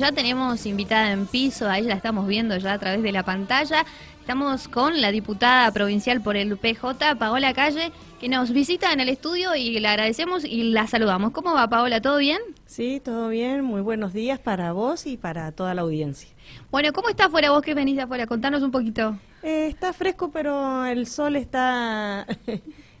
Ya tenemos invitada en piso, ahí la estamos viendo ya a través de la pantalla. Estamos con la diputada provincial por el PJ, Paola Calle, que nos visita en el estudio y le agradecemos y la saludamos. ¿Cómo va, Paola? ¿Todo bien? Sí, todo bien. Muy buenos días para vos y para toda la audiencia. Bueno, ¿cómo está afuera vos que venís de afuera? Contanos un poquito. Eh, está fresco, pero el sol está...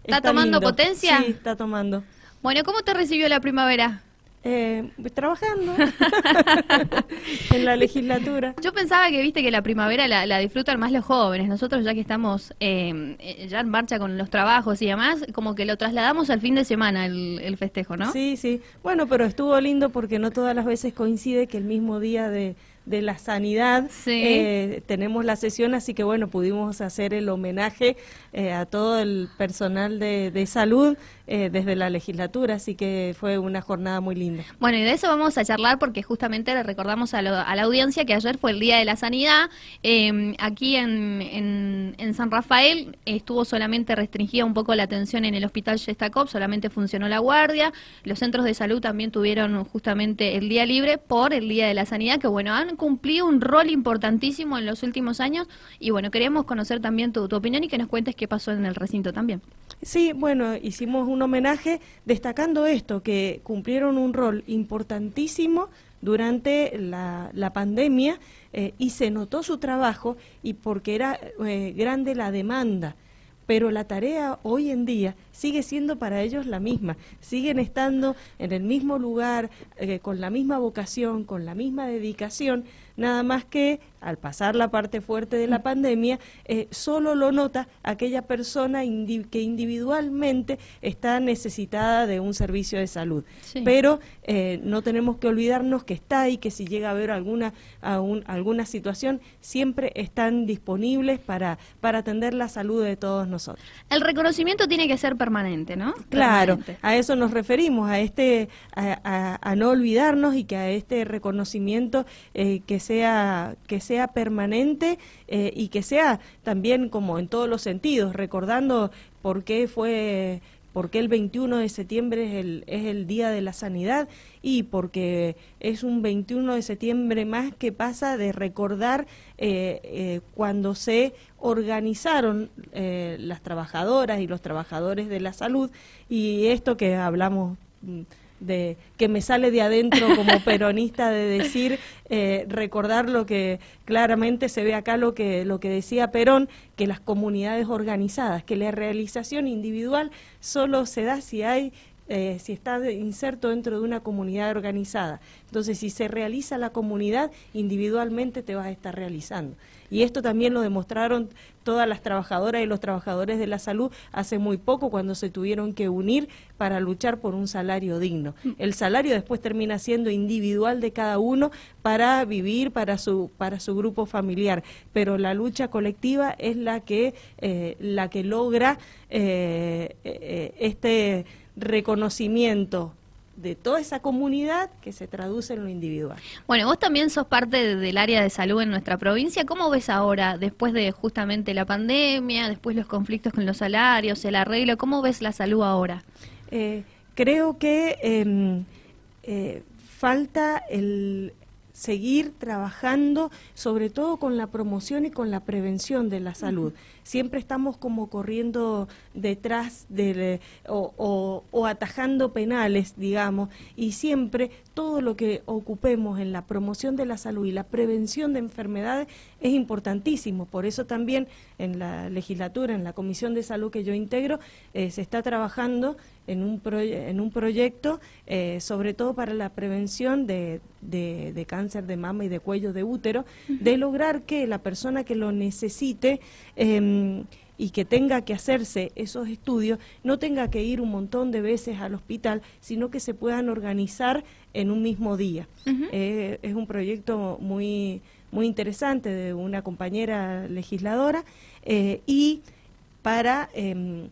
¿Está, tomando potencia? Sí, está tomando. Bueno, ¿cómo te recibió la primavera? Eh, trabajando en la legislatura. Yo pensaba que viste que la primavera la, disfrutan más los jóvenes. Nosotros ya que estamos eh, ya en marcha con los trabajos y demás, como que lo trasladamos al fin de semana el, festejo, ¿no? Sí, sí. Bueno, pero estuvo lindo porque no todas las veces coincide que el mismo día de, la sanidad eh, tenemos la sesión, así que bueno, pudimos hacer el homenaje eh, a todo el personal de, de salud eh, desde la legislatura, así que fue una jornada muy linda. Bueno, y de eso vamos a charlar porque justamente le recordamos a, la audiencia que ayer fue el Día de la Sanidad. Em, aquí en, en, San Rafael estuvo solamente restringida un poco la atención en el Hospital Yestakov, solamente funcionó la guardia. Los centros de salud también tuvieron justamente el día libre por el Día de la Sanidad, que bueno, han cumplido un rol importantísimo en los últimos años. Y bueno, queremos conocer también tu, opinión y que nos cuentes qué pasó en el recinto también. Sí, bueno, hicimos un homenaje destacando esto, que cumplieron un rol importantísimo durante la, la pandemia eh, y se notó su trabajo y porque era eh, grande la demanda. Pero la tarea hoy en día sigue siendo para ellos la misma. Siguen estando en el mismo lugar, eh, con la misma vocación, con la misma dedicación, nada más que al pasar la parte fuerte de la mm. pandemia, eh, solo lo nota aquella persona que individualmente está necesitada de un servicio de salud. Pero eh, no tenemos que olvidarnos que está ahí, que si llega a haber alguna, alguna situación, siempre están disponibles para, para atender la salud de todos nosotros. El reconocimiento tiene que ser permanente, ¿no? Claro, a eso nos referimos, a este, a, no olvidarnos y que a este reconocimiento eh, que sea que sea permanente eh, y que sea también como en todos los sentidos, recordando por qué fue porque el 21 de septiembre es el, es el Día de la Sanidad y porque es un 21 de septiembre más que pasa de recordar eh, cuando se organizaron las trabajadoras y los trabajadores de la salud. Y esto que hablamos mm, de que me sale de adentro como peronista de decir eh, recordar lo que claramente se ve acá lo que lo que decía Perón que las comunidades organizadas que la realización individual solo se da si hay eh, si está inserto dentro de una comunidad organizada. Entonces, si se realiza la comunidad, individualmente te vas a estar realizando. Y esto también lo demostraron todas las trabajadoras y los trabajadores de la salud hace muy poco cuando se tuvieron que unir para luchar por un salario digno. Mm. El salario después termina siendo individual de cada uno para vivir para su para su grupo familiar, pero la lucha colectiva es la que eh, la que logra eh, este reconocimiento de toda esa comunidad que se traduce en lo individual. Bueno, vos también sos parte del área de salud en nuestra provincia. ¿Cómo ves ahora, después de justamente la pandemia, después los conflictos con los salarios, el arreglo, cómo ves la salud ahora? Eh, creo que em, eh, falta el, seguir trabajando, sobre todo con la promoción y con la prevención de la salud. Siempre estamos como corriendo detrás de, o, o, atajando penales, digamos, y siempre todo lo que ocupemos en la promoción de la salud y la prevención de enfermedades es importantísimo. Por eso también en la legislatura, en la Comisión de Salud que yo integro, eh, se está trabajando en un, en un proyecto, eh, sobre todo para la prevención de, de, cáncer de mama y de cuello de útero, de lograr que la persona que lo necesite y que tenga que hacerse esos estudios no tenga que ir un montón de veces al hospital, sino que se puedan organizar en un mismo día. Eh, es un proyecto muy, muy interesante de una compañera legisladora eh, y para em,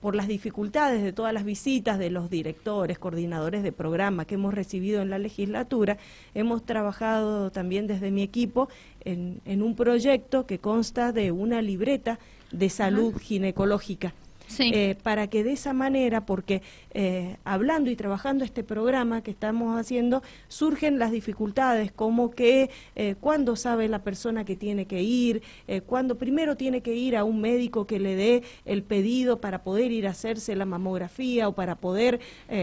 por las dificultades de todas las visitas de los directores, coordinadores de programa que hemos recibido en la legislatura, hemos trabajado también desde mi equipo en, un proyecto que consta de una libreta de salud ginecológica. Eh, para que de esa manera, porque hablando y trabajando este programa que estamos haciendo, surgen las dificultades, como que cuando sabe la persona que tiene que ir, cuando primero tiene que ir a un médico que le dé el pedido para poder ir a hacerse la mamografía o para poder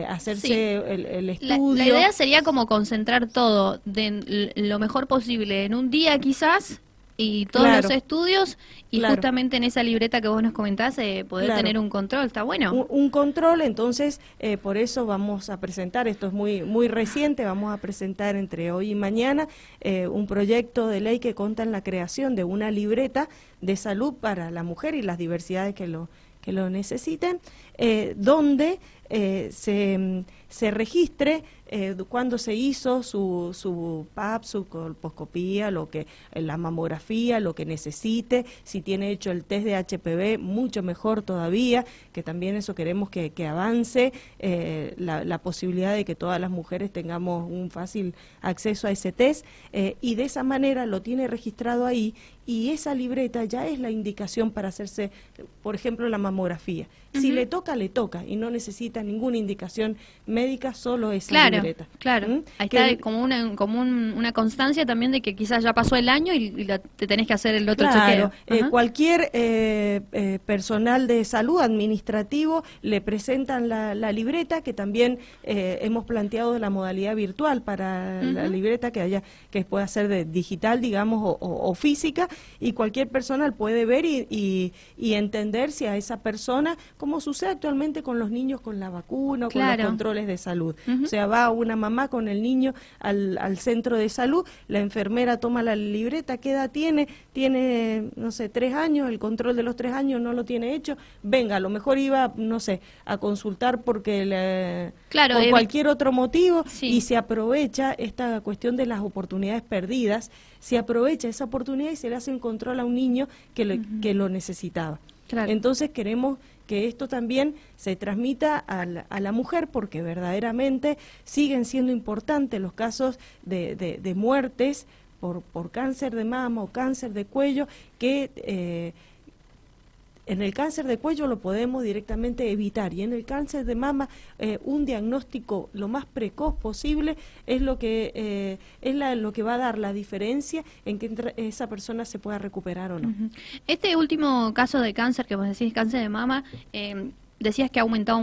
hacerse el, estudio. La, idea sería como concentrar todo de lo mejor posible en un día quizás y todos los estudios y justamente en esa libreta que vos nos comentás eh, poder tener un control está bueno. Un, control entonces eh, por eso vamos a presentar esto es muy muy reciente vamos a presentar entre hoy y mañana eh, un proyecto de ley que conta en la creación de una libreta de salud para la mujer y las diversidades que lo que lo necesiten donde se, se registre eh, cuando se hizo su, su PAP, su colposcopía, lo que, la mamografía, lo que necesite, si tiene hecho el test de HPV, mucho mejor todavía, que también eso queremos que, avance, eh, la, posibilidad de que todas las mujeres tengamos un fácil acceso a ese test, eh, y de esa manera lo tiene registrado ahí, y esa libreta ya es la indicación para hacerse, por ejemplo, la mamografía. Si le toca, le toca, y no necesita ninguna indicación médica, solo esa claro. Claro, ¿Mm? ahí está como, una, como una constancia también de que quizás ya pasó el año y, te tenés que hacer el otro claro. Eh, cualquier eh, eh, personal de salud administrativo le presentan la, libreta, que también hemos planteado la modalidad virtual para la libreta que haya que pueda ser de digital, digamos, o, física, y cualquier personal puede ver y, y, entender si a esa persona, como sucede actualmente con los niños con la vacuna o con los controles de salud. O sea, va una mamá con el niño al, al, centro de salud, la enfermera toma la libreta, ¿qué edad tiene? Tiene, no sé, tres años, el control de los tres años no lo tiene hecho, venga, a lo mejor iba, no sé, a consultar porque le, claro, por cualquier otro motivo y se aprovecha esta cuestión de las oportunidades perdidas, se aprovecha esa oportunidad y se le hace un control a un niño que, que lo necesitaba. Entonces queremos que esto también se transmita a la, mujer porque verdaderamente siguen siendo importantes los casos de, de, muertes por, por, cáncer de mama o cáncer de cuello que eh, en el cáncer de cuello lo podemos directamente evitar y en el cáncer de mama eh, un diagnóstico lo más precoz posible es lo que eh, es lo que va a dar la diferencia en que esa persona se pueda recuperar o no. Este último caso de cáncer que vos decís, cáncer de mama, eh, decías que ha aumentado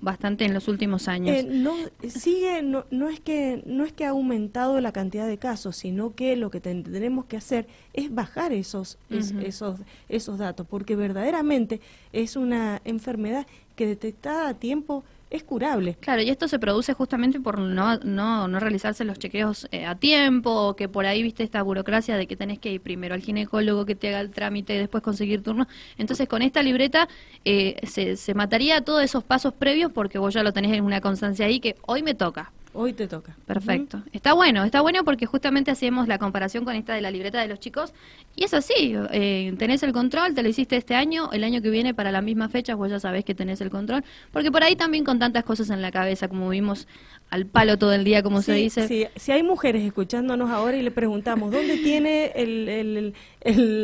bastante en los últimos años. Eh, no, sigue, no, no, es que, no es que ha aumentado la cantidad de casos, sino que lo que tendremos que hacer es bajar esos, esos, esos datos, porque verdaderamente es una enfermedad que detectada a tiempo es curable. Claro, y esto se produce justamente por no, no, no realizarse los chequeos eh, a tiempo, o que por ahí viste esta burocracia de que tenés que ir primero al ginecólogo que te haga el trámite y después conseguir turno. Entonces, con esta libreta eh, se, se mataría todos esos pasos previos porque vos ya lo tenés en una constancia ahí que hoy me toca. Hoy te toca. Perfecto. Está bueno, está bueno porque justamente hacemos la comparación con esta de la libreta de los chicos. Y es así, eh, tenés el control, te lo hiciste este año, el año que viene para la misma fecha, vos ya sabés que tenés el control. Porque por ahí también con tantas cosas en la cabeza, como vimos al palo todo el día, como se dice. Sí, si hay mujeres escuchándonos ahora y le preguntamos, ¿dónde tiene el,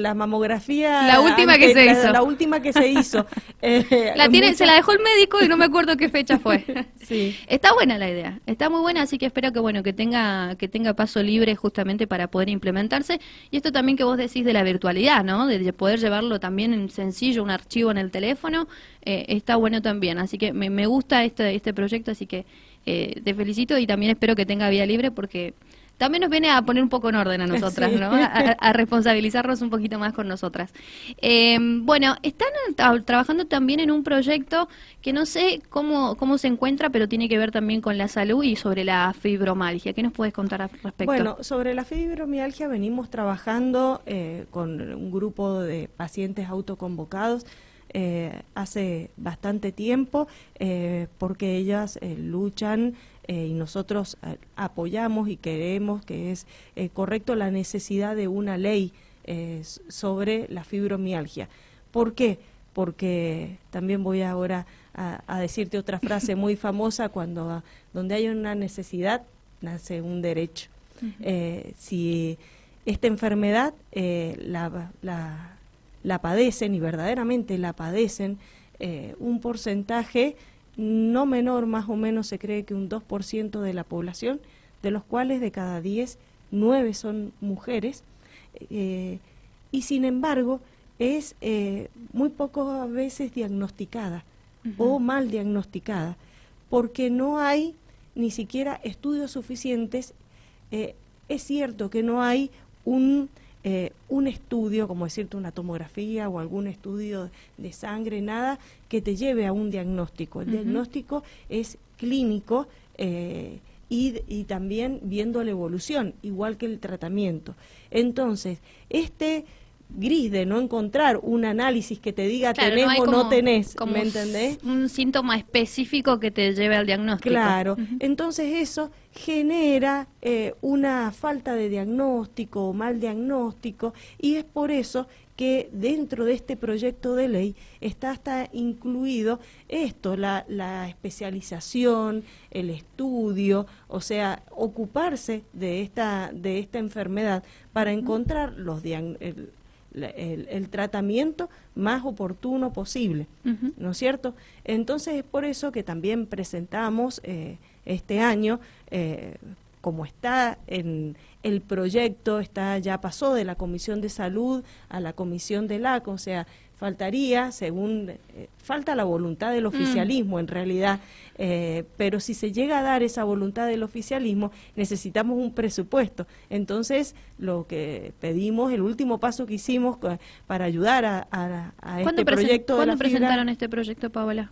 la mamografía? La última que se hizo. La última que se hizo. Eh, la tiene, Se la dejó el médico y no me acuerdo qué fecha fue. sí. Está buena la idea, está muy buena, así que espero que bueno que tenga que tenga paso libre justamente para poder implementarse. Y esto también que vos decís de la virtualidad, ¿no? De poder llevarlo también en sencillo, un archivo en el teléfono, eh, está bueno también. Así que me, me gusta este, este proyecto, así que eh, te felicito y también espero que tenga vía libre porque también nos viene a poner un poco en orden a nosotras, ¿no? A, responsabilizarnos un poquito más con nosotras. Eh, bueno, están trabajando también en un proyecto que no sé cómo, cómo se encuentra, pero tiene que ver también con la salud y sobre la fibromialgia. ¿Qué nos puedes contar al respecto? Bueno, sobre la fibromialgia venimos trabajando eh, con un grupo de pacientes autoconvocados eh, hace bastante tiempo eh, porque ellas eh, luchan y nosotros apoyamos y queremos que es correcto la necesidad de una ley sobre la fibromialgia. ¿Por qué? Porque también voy ahora a, decirte otra frase muy famosa, cuando donde hay una necesidad, nace un derecho. si esta enfermedad la, la la padecen y verdaderamente la padecen eh, un porcentaje no menor, más o menos se cree que un 2% de la población, de los cuales de cada 10, 9 son mujeres, eh, y sin embargo es eh, muy pocas veces diagnosticada o mal diagnosticada, porque no hay ni siquiera estudios suficientes. Es cierto que no hay un, un estudio, como decirte una tomografía o algún estudio de sangre, nada que te lleve a un diagnóstico. El diagnóstico es clínico y, también viendo la evolución, igual que el tratamiento. Entonces, este gris de no encontrar un análisis que te diga tenés o no tenés, ¿me entendés? Un síntoma específico que te lleve al diagnóstico. Claro, entonces eso genera eh, una falta de diagnóstico o mal diagnóstico y es por eso que dentro de este proyecto de ley está hasta incluido esto, la, especialización, el estudio, o sea, ocuparse de esta, de esta enfermedad para encontrar los el, el, tratamiento más oportuno posible, ¿no es cierto? Entonces es por eso que también presentamos eh, este año eh, como está en el proyecto, está ya pasó de la Comisión de Salud a la Comisión de la o sea, faltaría, según, eh, falta la voluntad del mm. oficialismo en realidad, eh, pero si se llega a dar esa voluntad del oficialismo, necesitamos un presupuesto. Entonces, lo que pedimos, el último paso que hicimos para ayudar a, este proyecto... ¿Cuándo presentaron este proyecto, Paola?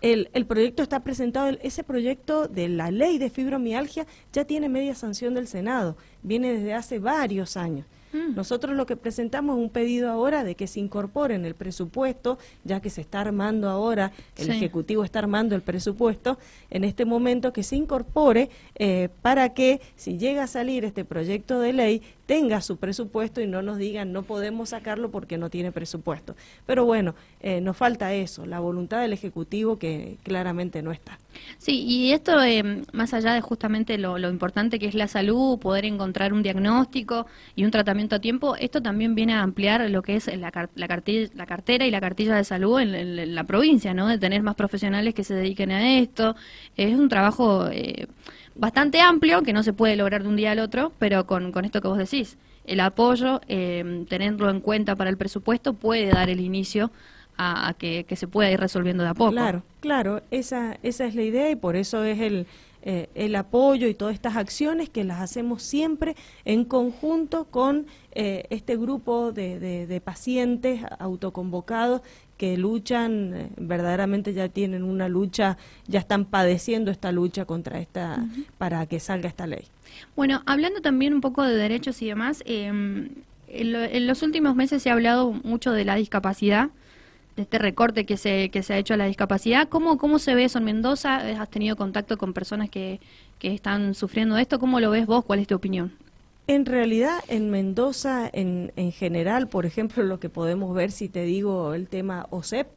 El, el, proyecto está presentado, ese proyecto de la ley de fibromialgia ya tiene media sanción del Senado, viene desde hace varios años. Mm. Nosotros lo que presentamos es un pedido ahora de que se incorpore en el presupuesto, ya que se está armando ahora, el Ejecutivo está armando el presupuesto, en este momento que se incorpore eh, para que si llega a salir este proyecto de ley tenga su presupuesto y no nos digan no podemos sacarlo porque no tiene presupuesto. Pero bueno, eh, nos falta eso, la voluntad del Ejecutivo que claramente no está. Sí, y esto, eh, más allá de justamente lo, importante que es la salud, poder encontrar un diagnóstico y un tratamiento a tiempo, esto también viene a ampliar lo que es la, la, cartilla, la cartera y la cartilla de salud en, la provincia, ¿no? De tener más profesionales que se dediquen a esto. Es un trabajo... Eh, bastante amplio, que no se puede lograr de un día al otro, pero con, con esto que vos decís, el apoyo, eh, tenerlo en cuenta para el presupuesto, puede dar el inicio a, que, se pueda ir resolviendo de a poco. Claro, claro, esa, esa es la idea y por eso es el, eh, el apoyo y todas estas acciones que las hacemos siempre en conjunto con eh, este grupo de, de, pacientes autoconvocados que luchan, eh, verdaderamente ya tienen una lucha, ya están padeciendo esta lucha contra esta, para que salga esta ley. Bueno, hablando también un poco de derechos y demás, em, en, los últimos meses se ha hablado mucho de la discapacidad, de este recorte que se, que se ha hecho a la discapacidad. ¿Cómo, cómo se ve eso en Mendoza? ¿Has tenido contacto con personas que, que están sufriendo esto? ¿Cómo lo ves vos? ¿Cuál es tu opinión? En realidad, en Mendoza, en, en general, por ejemplo, lo que podemos ver, si te digo el tema OSEP,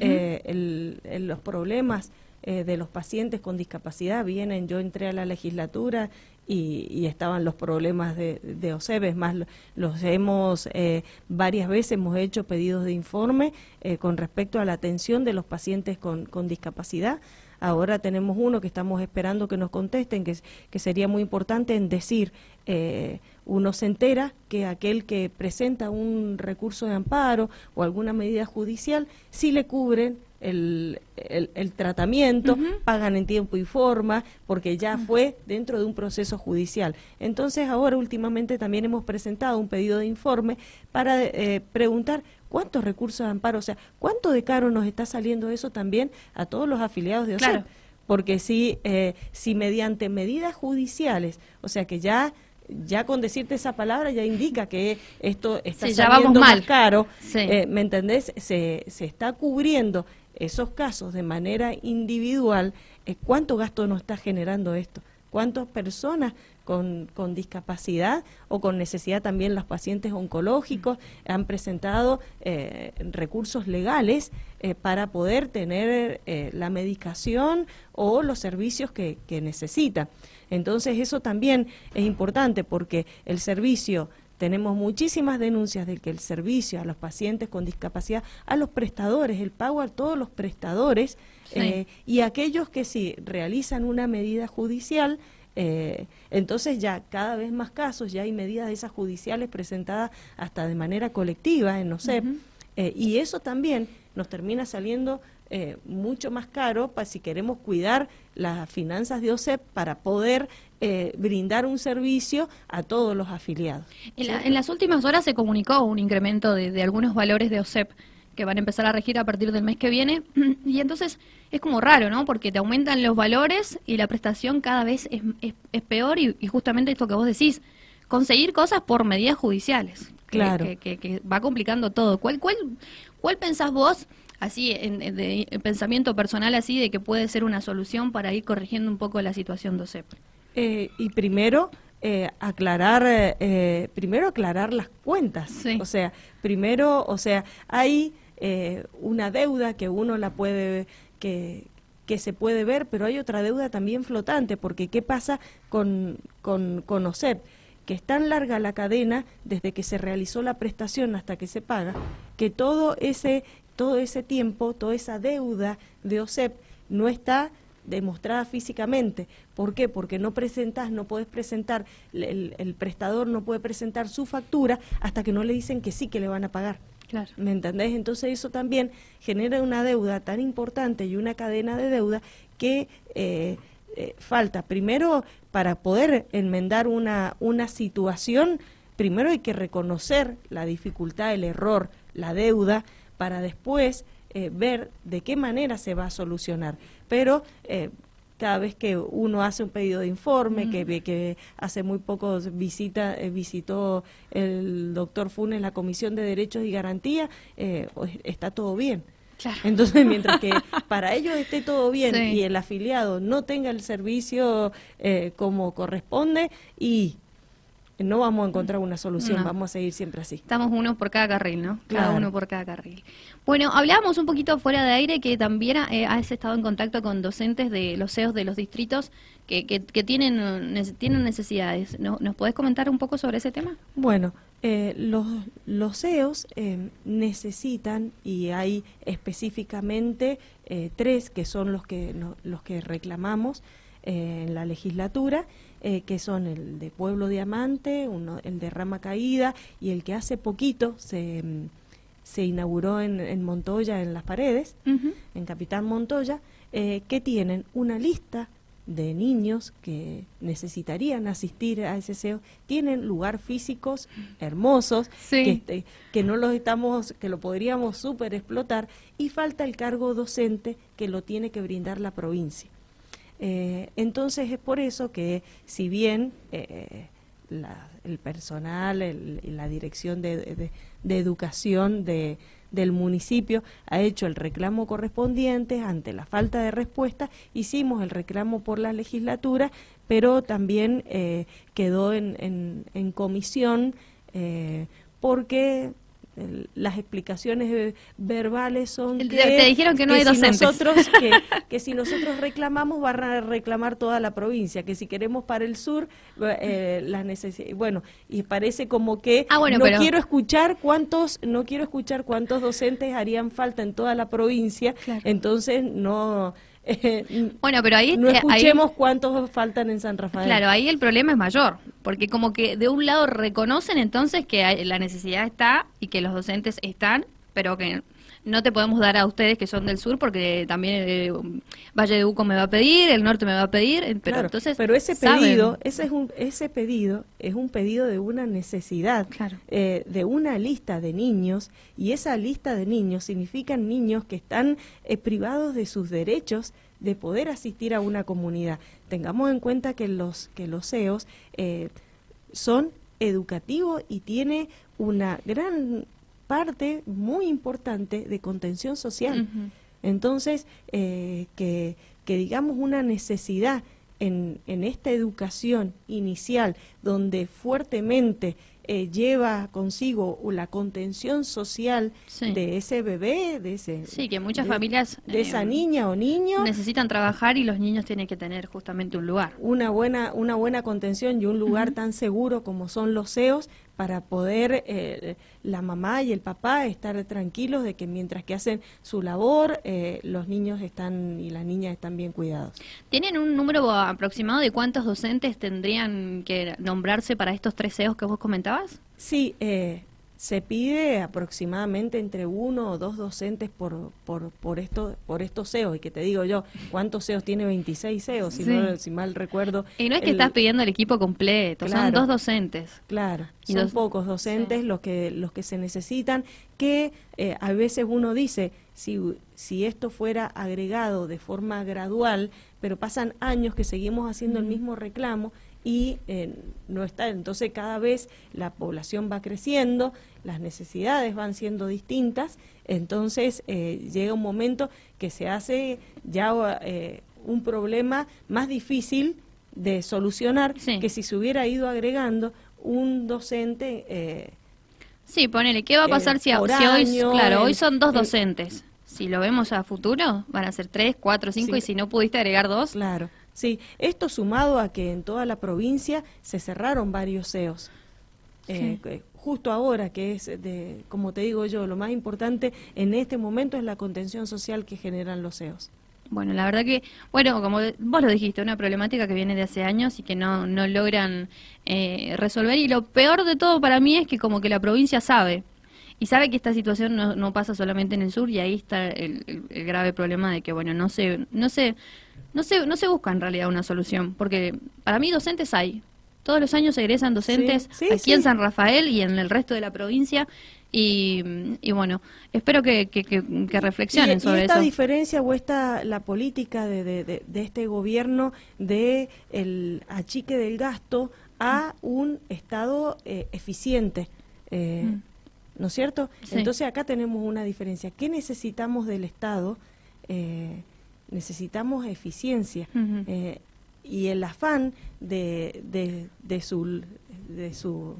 eh, el, los problemas eh, de los pacientes con discapacidad vienen, yo entré a la legislatura y, estaban los problemas de, de OSEP, es más, los hemos, eh, varias veces hemos hecho pedidos de informe con respecto a la atención de los pacientes con, con discapacidad. Ahora tenemos uno que estamos esperando que nos contesten, que, sería muy importante en decir, eh, uno se entera que aquel que presenta un recurso de amparo o alguna medida judicial, sí le cubren el, el, tratamiento, pagan en tiempo y forma, porque ya fue dentro de un proceso judicial. Entonces ahora últimamente también hemos presentado un pedido de informe para eh, preguntar cuántos recursos de amparo, o sea, cuánto de caro nos está saliendo eso también a todos los afiliados de OSEP. Porque si, eh, si mediante medidas judiciales, o sea que ya ya con decirte esa palabra ya indica que esto está saliendo más caro, eh, ¿me entendés? Se, se está cubriendo esos casos de manera individual, eh, ¿cuánto gasto nos está generando esto? ¿Cuántas personas con, con, discapacidad o con necesidad también los pacientes oncológicos han presentado eh, recursos legales eh, para poder tener la medicación o los servicios que, que necesitan? Entonces eso también es importante porque el servicio tenemos muchísimas denuncias de que el servicio a los pacientes con discapacidad, a los prestadores, el pago a todos los prestadores eh, y aquellos que sí realizan una medida judicial, eh, entonces ya cada vez más casos, ya hay medidas de esas judiciales presentadas hasta de manera colectiva en OSEP, eh, y eso también nos termina saliendo eh, mucho más caro para si queremos cuidar las finanzas de OSEP para poder brindar un servicio a todos los afiliados. En, las últimas horas se comunicó un incremento de, de algunos valores de OSEP que van a empezar a regir a partir del mes que viene. Y entonces es como raro, ¿no? Porque te aumentan los valores y la prestación cada vez es, es, peor y, justamente esto que vos decís, conseguir cosas por medidas judiciales. Claro. Que, va complicando todo. ¿Cuál, cuál, cuál pensás vos, así, en, de, pensamiento personal así, de que puede ser una solución para ir corrigiendo un poco la situación de OSEP? Eh, y primero, eh, aclarar, eh, primero aclarar las cuentas. O sea, primero, o sea, hay eh, una deuda que uno la puede, que, que se puede ver, pero hay otra deuda también flotante, porque ¿qué pasa con, con, con OSEP? que es tan larga la cadena desde que se realizó la prestación hasta que se paga, que todo ese, todo ese tiempo, toda esa deuda de OSEP no está demostrada físicamente. ¿Por qué? Porque no presentas, no puedes presentar, el, el, prestador no puede presentar su factura hasta que no le dicen que sí que le van a pagar. ¿Me entendés? Entonces eso también genera una deuda tan importante y una cadena de deuda que eh, eh, falta. Primero, para poder enmendar una, una situación, primero hay que reconocer la dificultad, el error, la deuda, para después eh, ver de qué manera se va a solucionar. Pero cada vez que uno hace un pedido de informe, que, que hace muy poco visita, eh, visitó el doctor Funes la Comisión de Derechos y Garantía, eh, está todo bien. Entonces, mientras que para ellos esté todo bien y el afiliado no tenga el servicio eh, como corresponde y no vamos a encontrar una solución, vamos a seguir siempre así. Estamos uno por cada carril, ¿no? Cada uno por cada carril. Bueno, hablábamos un poquito fuera de aire que también eh, has estado en contacto con docentes de los CEOs de los distritos que, que, tienen, tienen necesidades. ¿Nos, ¿Nos podés comentar un poco sobre ese tema? Bueno, eh, los, los CEOs eh, necesitan, y hay específicamente tres que son los que, los que reclamamos en la legislatura, eh, que son el de Pueblo Diamante, uno, el de Rama Caída y el que hace poquito se, mm, se inauguró en, en, Montoya, en las paredes, en Capitán Montoya, eh, que tienen una lista de niños que necesitarían asistir a ese SEO tienen lugar físicos hermosos que, este, que no los estamos que lo podríamos super explotar y falta el cargo docente que lo tiene que brindar la provincia eh, entonces es por eso que si bien eh, el personal, la dirección de, educación de, del municipio ha hecho el reclamo correspondiente ante la falta de respuesta, hicimos el reclamo por la legislatura, pero también eh, quedó en, en, en comisión porque las explicaciones verbales son que, te dijeron que no hay si nosotros que, si nosotros reclamamos van a reclamar toda la provincia que si queremos para el sur eh, las necesidades bueno y parece como que ah, no quiero escuchar cuántos no quiero escuchar cuántos docentes harían falta en toda la provincia entonces no bueno, pero ahí... No escuchemos cuántos faltan en San Rafael. Claro, ahí el problema es mayor, porque como que de un lado reconocen entonces que la necesidad está y que los docentes están, pero que no te podemos dar a ustedes que son del sur porque también eh, Valle de Uco me va a pedir, el norte me va a pedir, eh, pero entonces pero ese pedido, ese es un ese pedido es un pedido de una necesidad, eh, de una lista de niños y esa lista de niños significan niños que están privados de sus derechos de poder asistir a una comunidad. Tengamos en cuenta que los que los CEOs son educativos y tiene una gran parte muy importante de contención social. Entonces, eh, que, que, digamos una necesidad en, en esta educación inicial, donde fuertemente eh, lleva consigo la contención social de ese bebé, de ese... Sí, que muchas familias... De esa eh, niña o niño. Necesitan trabajar y los niños tienen que tener justamente un lugar. Una buena, una buena contención y un lugar tan seguro como son los CEOs para poder eh, la mamá y el papá estar tranquilos de que mientras que hacen su labor, eh, los niños están y las niñas están bien cuidados. ¿Tienen un número aproximado de cuántos docentes tendrían que nombrarse para estos tres CEOs que vos comentabas? Sí, eh, se pide aproximadamente entre uno o dos docentes por, por, por, esto, por estos CEOs. Y que te digo yo, ¿cuántos CEOs tiene 26 CEOs? Si, si mal recuerdo. Y no es que estás pidiendo el equipo completo, son dos docentes. Claro, son pocos docentes los, que, los que se necesitan, que eh, a veces uno dice, si, si esto fuera agregado de forma gradual, pero pasan años que seguimos haciendo el mismo reclamo y eh, no está. Entonces cada vez la población va creciendo, las necesidades van siendo distintas, entonces eh, llega un momento que se hace ya eh, un problema más difícil de solucionar que si se hubiera ido agregando un docente. sí, ponele, ¿qué va a pasar si, hoy, claro, hoy son dos docentes? Si lo vemos a futuro, van a ser tres, cuatro, cinco, y si no pudiste agregar dos. Claro. Sí, esto sumado a que en toda la provincia se cerraron varios CEOs. Eh, justo ahora, que es, de, como te digo yo, lo más importante en este momento es la contención social que generan los CEOs. Bueno, la verdad que, bueno, como vos lo dijiste, una problemática que viene de hace años y que no, no logran eh, resolver. Y lo peor de todo para mí es que como que la provincia sabe. Y sabe que esta situación no, no pasa solamente en el sur y ahí está el, el, grave problema de que, bueno, no se, no se, no se, no se busca en realidad una solución. Porque para mí docentes hay, todos los años egresan docentes aquí en San Rafael y en el resto de la provincia. Y, bueno, espero que, que, reflexionen sobre y esta diferencia o esta la política de, de, este gobierno de el achique del gasto a un Estado eh, eficiente. Eh, mm. ¿No es cierto? Entonces acá tenemos una diferencia. ¿Qué necesitamos del Estado? Eh, necesitamos eficiencia y el afán de, de, de su de su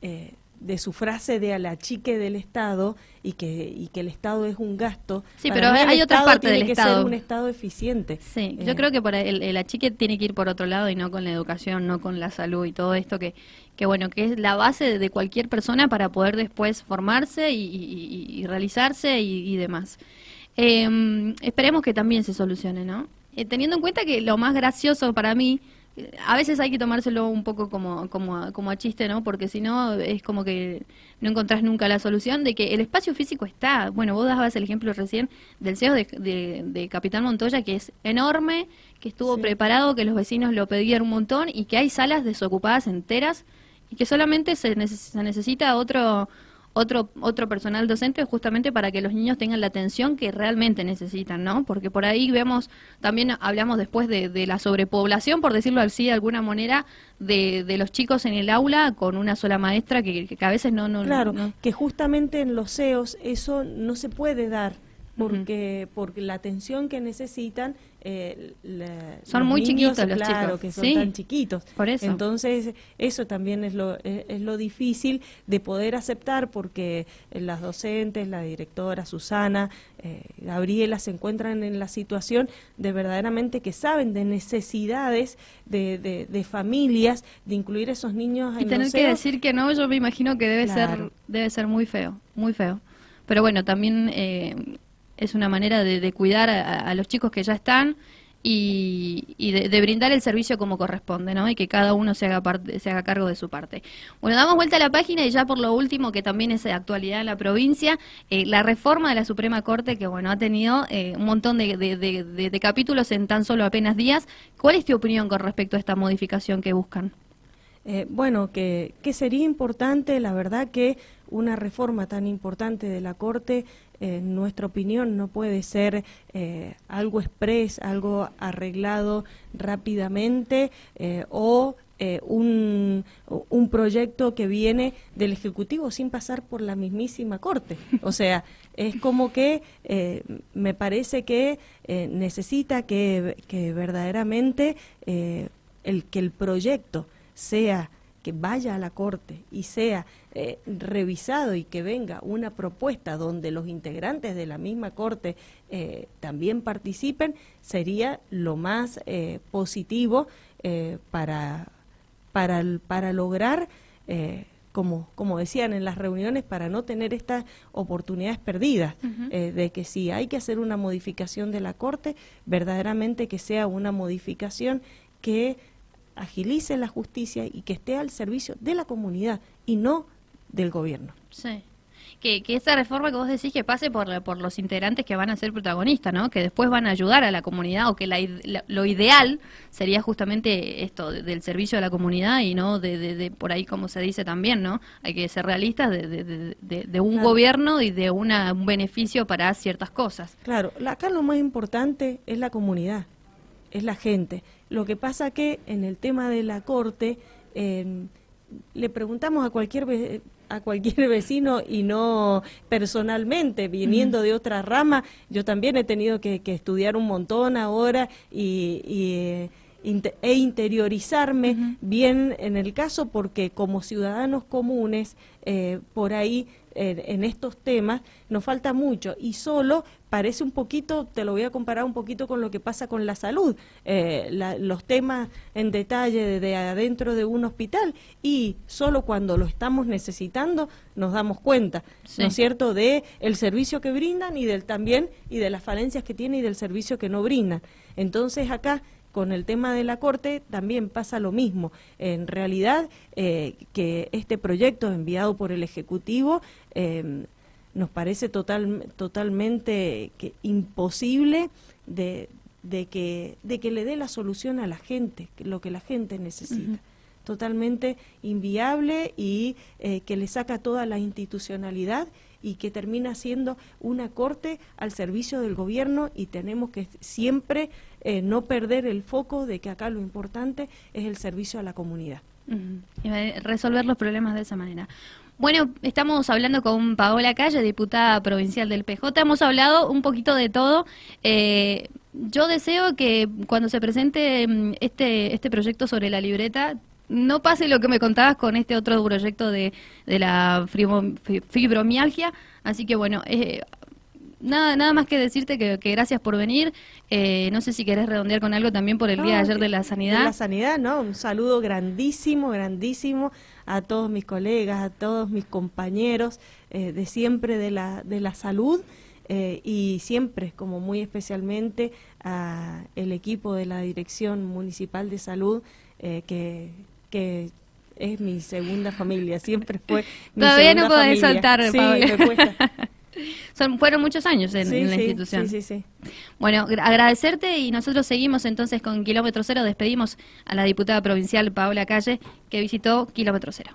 eh, de su frase de a la chique del Estado y que, y que el Estado es un gasto. Sí, pero hay otra parte del que Estado. Ser un Estado eficiente. Sí, yo eh, creo que por el, el, achique tiene que ir por otro lado y no con la educación, no con la salud y todo esto que, que bueno, que es la base de cualquier persona para poder después formarse y, realizarse y, demás. Eh, esperemos que también se solucione, ¿no? Eh, teniendo en cuenta que lo más gracioso para mí, eh, a veces hay que tomárselo un poco como, como, como a chiste, ¿no? Porque si no, es como que no encontrás nunca la solución de que el espacio físico está. Bueno, vos dabas el ejemplo recién del CEO de, de, Capitán Montoya, que es enorme, que estuvo preparado, que los vecinos lo pedían un montón y que hay salas desocupadas enteras y que solamente se, se necesita otro otro, otro personal docente justamente para que los niños tengan la atención que realmente necesitan, ¿no? Porque por ahí vemos, también hablamos después de, la sobrepoblación, por decirlo así de alguna manera, de, de, los chicos en el aula con una sola maestra que, que a veces no, no... Claro, que justamente en los CEOs eso no se puede dar porque, porque la atención que necesitan eh, son muy chiquitos los claro, chicos. que son tan chiquitos. Por eso. Entonces, eso también es lo, es, lo difícil de poder aceptar porque las docentes, la directora Susana, eh, Gabriela se encuentran en la situación de verdaderamente que saben de necesidades de, de, familias, de incluir esos niños y tener que decir que no, yo me imagino que debe ser debe ser muy feo, muy feo. Pero bueno, también eh, es una manera de, cuidar a, los chicos que ya están y, de, brindar el servicio como corresponde, ¿no? Y que cada uno se haga, parte, se haga cargo de su parte. Bueno, damos vuelta a la página y ya por lo último, que también es de actualidad en la provincia, eh, la reforma de la Suprema Corte, que bueno, ha tenido eh, un montón de, de capítulos en tan solo apenas días. ¿Cuál es tu opinión con respecto a esta modificación que buscan? Eh, bueno, que, que, sería importante, la verdad que una reforma tan importante de la Corte, en nuestra opinión, no puede ser eh, algo express, algo arreglado rápidamente o un, un, proyecto que viene del Ejecutivo sin pasar por la mismísima Corte. O sea, es como que me parece que necesita que, que verdaderamente el, que el proyecto sea que vaya a la Corte y sea eh, revisado y que venga una propuesta donde los integrantes de la misma Corte eh, también participen, sería lo más eh, positivo para, para, para lograr como, como decían en las reuniones, para no tener estas oportunidades perdidas, de que si hay que hacer una modificación de la Corte, verdaderamente que sea una modificación que agilice la justicia y que esté al servicio de la comunidad y no del gobierno. Sí. Que, que esta reforma que vos decís que pase por, por los integrantes que van a ser protagonistas, ¿no? Que después van a ayudar a la comunidad o que la, lo ideal sería justamente esto del servicio a la comunidad y no de, de, por ahí como se dice también, ¿no? Hay que ser realistas de, de un gobierno y de una, un beneficio para ciertas cosas. Claro, acá lo más importante es la comunidad es la gente. Lo que pasa que en el tema de la corte em, le preguntamos a cualquier a cualquier vecino y no personalmente, viniendo de otra rama, yo también he tenido que, estudiar un montón ahora y, eh, e interiorizarme bien en el caso porque como ciudadanos comunes eh, por ahí en, estos temas nos falta mucho y solo parece un poquito, te lo voy a comparar un poquito con lo que pasa con la salud, eh, los temas en detalle de, adentro de un hospital y solo cuando lo estamos necesitando nos damos cuenta, ¿no es cierto?, de el servicio que brindan y del también y de las falencias que tiene y del servicio que no brindan. Entonces acá con el tema de la Corte también pasa lo mismo. En realidad, eh, que este proyecto enviado por el Ejecutivo eh, nos parece total, totalmente que imposible de, de, que, de que le dé la solución a la gente, lo que la gente necesita. Totalmente inviable y eh, que le saca toda la institucionalidad y que termina siendo una corte al servicio del gobierno y tenemos que siempre eh, no perder el foco de que acá lo importante es el servicio a la comunidad. Resolver los problemas de esa manera. Bueno, estamos hablando con Paola Calle, diputada provincial del PJ. Hemos hablado un poquito de todo. Eh, yo deseo que cuando se presente mm, este, este proyecto sobre la libreta no pase lo que me contabas con este otro proyecto de, de la fibromialgia. Así que bueno, eh, nada, nada más que decirte que, gracias por venir. Eh, no sé si querés redondear con algo también por el Día de ayer de la Sanidad. De la Sanidad, ¿no? Un saludo grandísimo, grandísimo a todos mis colegas, a todos mis compañeros eh, de siempre de la, de la salud. y siempre, como muy especialmente, a el equipo de la Dirección Municipal de Salud, que, que es mi segunda familia, siempre fue mi Todavía no podés soltar, sí, me cuesta. Son, fueron muchos años en, la institución. Sí, sí, sí. Bueno, agradecerte y nosotros seguimos entonces con Kilómetro Cero. Despedimos a la diputada provincial Paola Calle que visitó Kilómetro Cero.